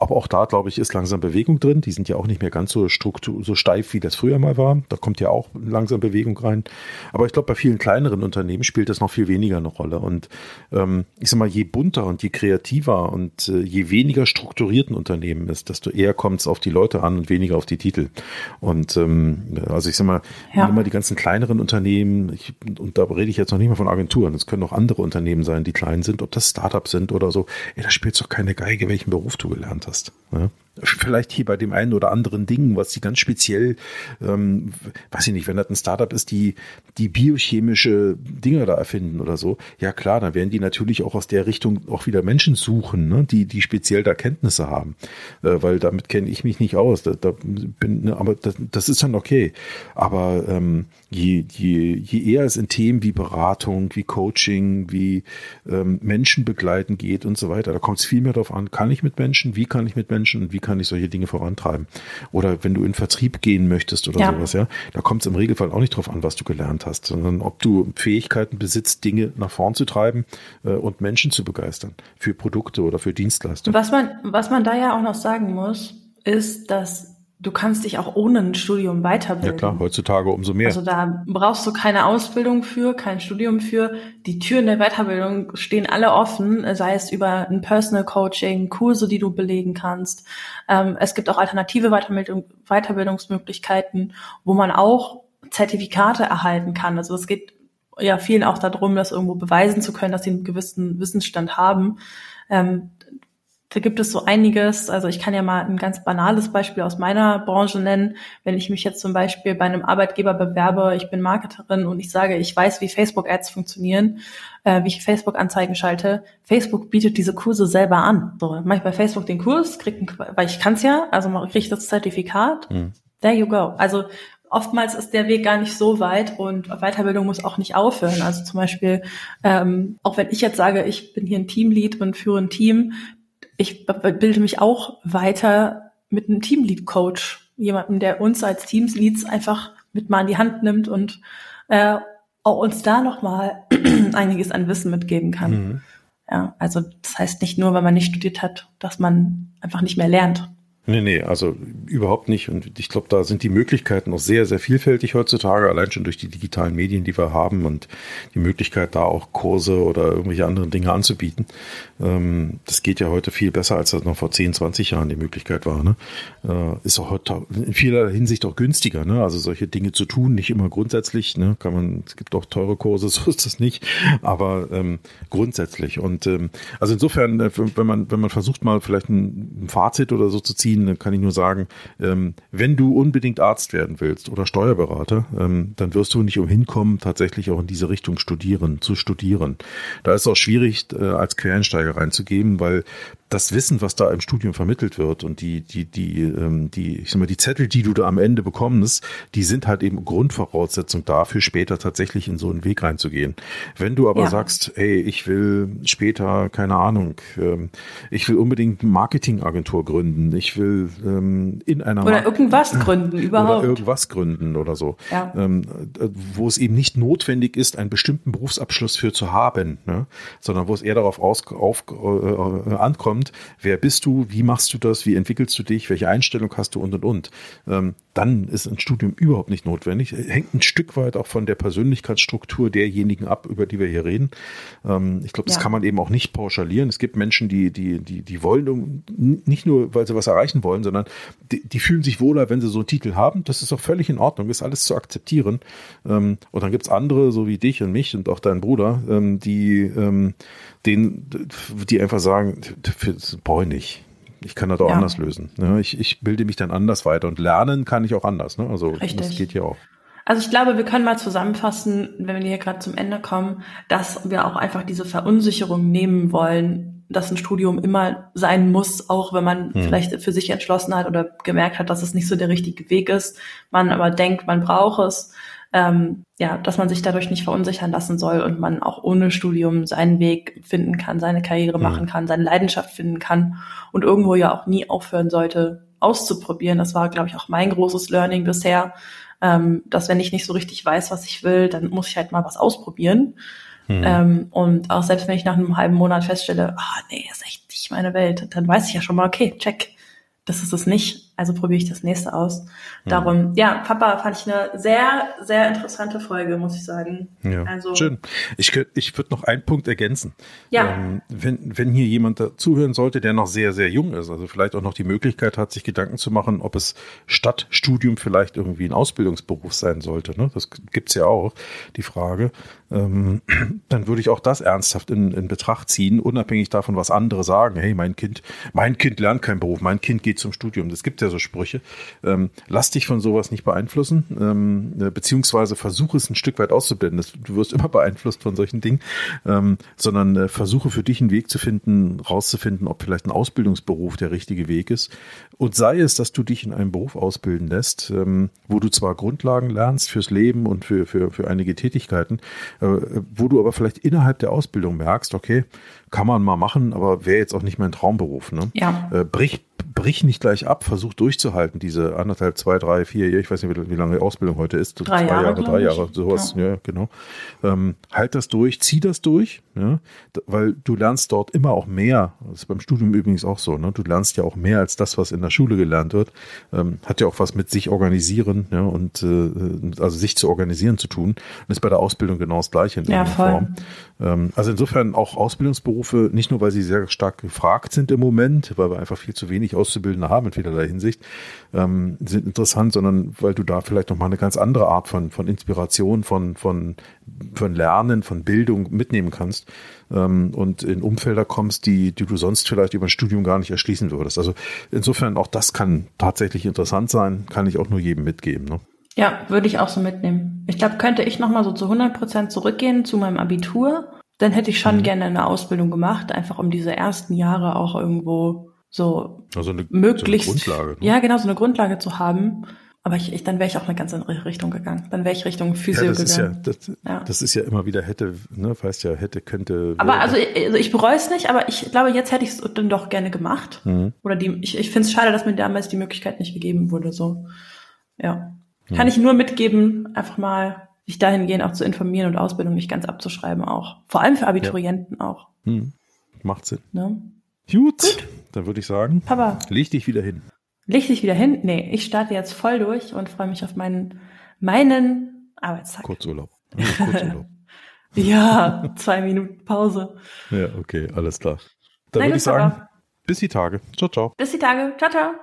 Aber auch da, glaube ich, ist langsam Bewegung drin. Die sind ja auch nicht mehr ganz so struktur, so steif, wie das früher mal war. Da kommt ja auch langsam Bewegung rein. Aber ich glaube, bei vielen kleineren Unternehmen spielt das noch viel weniger eine Rolle. Und ähm, ich sag mal, je bunter und je kreativer und äh, je weniger strukturierten Unternehmen ist, desto eher kommt es auf die Leute an und weniger auf die Titel. Und ähm, also ich sag mal, ja. immer die ganzen kleineren Unternehmen, ich, und da rede ich jetzt noch nicht mal von Agenturen, es können auch andere Unternehmen sein, die klein sind, ob das Startups sind oder so. Ey, da spielt doch keine Geige, welchen Beruf du gelernt hast hast. Ne? Vielleicht hier bei dem einen oder anderen Ding, was die ganz speziell, ähm, weiß ich nicht, wenn das ein Startup ist, die, die biochemische Dinge da erfinden oder so, ja klar, dann werden die natürlich auch aus der Richtung auch wieder Menschen suchen, ne? die, die speziell da Kenntnisse haben. Äh, weil damit kenne ich mich nicht aus. Da, da bin, ne, aber das, das ist dann okay. Aber ähm, je, je, je eher es in Themen wie Beratung, wie Coaching, wie ähm, Menschen begleiten geht und so weiter, da kommt es viel mehr darauf an, kann ich mit Menschen, wie kann ich mit Menschen und wie kann ich solche Dinge vorantreiben. Oder wenn du in Vertrieb gehen möchtest oder ja. sowas, ja, da kommt es im Regelfall auch nicht darauf an, was du gelernt hast, sondern ob du Fähigkeiten besitzt, Dinge nach vorn zu treiben äh, und Menschen zu begeistern für Produkte oder für Dienstleistungen. Was man, was man da ja auch noch sagen muss, ist, dass du kannst dich auch ohne ein Studium weiterbilden. Ja klar, heutzutage umso mehr. Also da brauchst du keine Ausbildung für, kein Studium für. Die Türen der Weiterbildung stehen alle offen, sei es über ein Personal Coaching, Kurse, die du belegen kannst. Ähm, es gibt auch alternative Weiterbildung, Weiterbildungsmöglichkeiten, wo man auch Zertifikate erhalten kann. Also es geht ja vielen auch darum, das irgendwo beweisen zu können, dass sie einen gewissen Wissensstand haben. Ähm, da gibt es so einiges. Also ich kann ja mal ein ganz banales Beispiel aus meiner Branche nennen. Wenn ich mich jetzt zum Beispiel bei einem Arbeitgeber bewerbe, ich bin Marketerin und ich sage, ich weiß, wie Facebook-Ads funktionieren, äh, wie ich Facebook-Anzeigen schalte. Facebook bietet diese Kurse selber an. So, mache ich bei Facebook den Kurs, krieg ein, weil ich kann's ja, also kriege ich das Zertifikat. Mhm. There you go. Also oftmals ist der Weg gar nicht so weit und Weiterbildung muss auch nicht aufhören. Also zum Beispiel, ähm, auch wenn ich jetzt sage, ich bin hier ein Teamlead und führe ein Team, ich bilde mich auch weiter mit einem Teamlead-Coach, jemandem, der uns als Teamsleads einfach mit mal in die Hand nimmt und äh, auch uns da nochmal einiges an Wissen mitgeben kann. Mhm. Ja, also das heißt nicht nur, wenn man nicht studiert hat, dass man einfach nicht mehr lernt. Nee, nee, also überhaupt nicht. Und ich glaube, da sind die Möglichkeiten noch sehr, sehr vielfältig heutzutage, allein schon durch die digitalen Medien, die wir haben und die Möglichkeit, da auch Kurse oder irgendwelche anderen Dinge anzubieten. Ähm, das geht ja heute viel besser, als das noch vor 10, 20 Jahren die Möglichkeit war. Ne? Äh, ist auch heute in vieler Hinsicht auch günstiger, ne? Also solche Dinge zu tun, nicht immer grundsätzlich, ne? Kann man, es gibt auch teure Kurse, so ist das nicht, aber ähm, grundsätzlich. Und ähm, also insofern, äh, wenn man, wenn man versucht, mal vielleicht ein Fazit oder so zu ziehen, ziehen, dann kann ich nur sagen, ähm, wenn du unbedingt Arzt werden willst oder Steuerberater, ähm, dann wirst du nicht umhin kommen, tatsächlich auch in diese Richtung studieren, zu studieren. Da ist es auch schwierig, äh, als Quereinsteiger reinzugeben, weil das Wissen, was da im Studium vermittelt wird und die, die, die, ähm, die, ich sag mal, die Zettel, die du da am Ende bekommst, die sind halt eben Grundvoraussetzung dafür, später tatsächlich in so einen Weg reinzugehen. Wenn du aber ja. sagst, ey, ich will später, keine Ahnung, ähm, ich will unbedingt Marketingagentur gründen, ich will ähm, in einer oder irgendwas gründen überhaupt oder irgendwas gründen oder so, ja. ähm, wo es eben nicht notwendig ist, einen bestimmten Berufsabschluss für zu haben, ne? sondern wo es eher darauf aus, auf, äh, ankommt kommt, wer bist du, wie machst du das, wie entwickelst du dich, welche Einstellung hast du und und und. Ähm, dann ist ein Studium überhaupt nicht notwendig. Hängt ein Stück weit auch von der Persönlichkeitsstruktur derjenigen ab, über die wir hier reden. Ähm, ich glaube, das ja. kann man eben auch nicht pauschalieren. Es gibt Menschen, die, die, die, die wollen nicht nur, weil sie was erreichen wollen, sondern die, die fühlen sich wohler, wenn sie so einen Titel haben. Das ist auch völlig in Ordnung, ist alles zu akzeptieren. Ähm, und dann gibt es andere, so wie dich und mich und auch deinen Bruder, ähm, die, ähm, den, die einfach sagen, brauche ich nicht. Ich kann das auch ja. anders lösen. Ne? Ich, ich bilde mich dann anders weiter und lernen kann ich auch anders. Ne? Also Richtig. das geht ja auch. Also ich glaube, wir können mal zusammenfassen, wenn wir hier gerade zum Ende kommen, dass wir auch einfach diese Verunsicherung nehmen wollen, dass ein Studium immer sein muss, auch wenn man hm. vielleicht für sich entschlossen hat oder gemerkt hat, dass es nicht so der richtige Weg ist, man aber denkt, man braucht es ähm, ja, dass man sich dadurch nicht verunsichern lassen soll und man auch ohne Studium seinen Weg finden kann, seine Karriere mhm. machen kann, seine Leidenschaft finden kann und irgendwo ja auch nie aufhören sollte, auszuprobieren. Das war, glaube ich, auch mein großes Learning bisher, ähm, dass wenn ich nicht so richtig weiß, was ich will, dann muss ich halt mal was ausprobieren. Mhm. Ähm, und auch selbst wenn ich nach einem halben Monat feststelle, ah, nee, ist echt nicht meine Welt, dann weiß ich ja schon mal, okay, check, das ist es nicht also probiere ich das nächste aus. Darum, mhm. ja, Papa fand ich eine sehr, sehr interessante Folge, muss ich sagen. Ja, also, schön. Ich, ich würde noch einen Punkt ergänzen. Ja. Ähm, wenn, wenn hier jemand zuhören sollte, der noch sehr, sehr jung ist, also vielleicht auch noch die Möglichkeit hat, sich Gedanken zu machen, ob es statt Studium vielleicht irgendwie ein Ausbildungsberuf sein sollte. Ne? Das gibt's ja auch, die Frage. Ähm, dann würde ich auch das ernsthaft in, in Betracht ziehen, unabhängig davon, was andere sagen. Hey, mein Kind, mein Kind lernt keinen Beruf, mein Kind geht zum Studium. Das gibt ja so Sprüche. Ähm, lass dich von sowas nicht beeinflussen, ähm, äh, beziehungsweise versuche es ein Stück weit auszublenden. Du wirst immer beeinflusst von solchen Dingen, ähm, sondern äh, versuche für dich einen Weg zu finden, rauszufinden, ob vielleicht ein Ausbildungsberuf der richtige Weg ist. Und sei es, dass du dich in einem Beruf ausbilden lässt, ähm, wo du zwar Grundlagen lernst fürs Leben und für, für, für einige Tätigkeiten, äh, wo du aber vielleicht innerhalb der Ausbildung merkst, okay, kann man mal machen, aber wäre jetzt auch nicht mein Traumberuf. Ne? Ja. Äh, brich, brich nicht gleich ab, versuch durchzuhalten, diese anderthalb, zwei, drei, vier Jahre, ich weiß nicht, wie, wie lange die Ausbildung heute ist, drei zwei Jahre, Jahre drei Jahre, sowas, ja, ja genau. Ähm, halt das durch, zieh das durch, ja, weil du lernst dort immer auch mehr, das ist beim Studium übrigens auch so, ne? du lernst ja auch mehr als das, was in der Schule gelernt wird, ähm, hat ja auch was mit sich organisieren ja, und äh, also sich zu organisieren zu tun und ist bei der Ausbildung genau das gleiche in ja, Form. Ähm, also insofern auch Ausbildungsberufe, nicht nur, weil sie sehr stark gefragt sind im Moment, weil wir einfach viel zu wenig Auszubildende haben in vielerlei Hinsicht, ähm, sind interessant, sondern weil du da vielleicht nochmal eine ganz andere Art von, von Inspiration, von, von, von Lernen, von Bildung mitnehmen kannst ähm, und in Umfelder kommst, die, die du sonst vielleicht über ein Studium gar nicht erschließen würdest. Also insofern auch das kann tatsächlich interessant sein, kann ich auch nur jedem mitgeben. Ne? Ja, würde ich auch so mitnehmen. Ich glaube, könnte ich nochmal so zu 100 Prozent zurückgehen zu meinem Abitur, dann hätte ich schon mhm. gerne eine Ausbildung gemacht, einfach um diese ersten Jahre auch irgendwo so also eine, möglichst, so eine Grundlage. Ne? Ja, genau, so eine Grundlage zu haben. Aber ich, ich dann wäre ich auch eine ganz andere Richtung gegangen. Dann wäre ich Richtung Physio ja, das gegangen. Ist ja, das, ja. das ist ja immer wieder hätte, ne, weißt ja, hätte, könnte. Aber also, also ich bereue es nicht, aber ich glaube, jetzt hätte ich es dann doch gerne gemacht. Mhm. Oder die, ich, ich finde es schade, dass mir damals die Möglichkeit nicht gegeben wurde. So, ja. Mhm. Kann ich nur mitgeben, einfach mal sich dahingehend auch zu informieren und Ausbildung nicht ganz abzuschreiben auch. Vor allem für Abiturienten ja. auch. Mhm. Macht Sinn. Ne? Gut. Gut, dann würde ich sagen, Papa, leg dich wieder hin. Leg dich wieder hin? Nee, ich starte jetzt voll durch und freue mich auf meinen, meinen Arbeitstag. Kurzurlaub. Kurzurlaub. ja, zwei Minuten Pause. Ja, okay, alles klar. Dann würde ich sagen, Papa. bis die Tage. Ciao, ciao. Bis die Tage. Ciao, ciao.